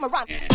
my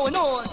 going on.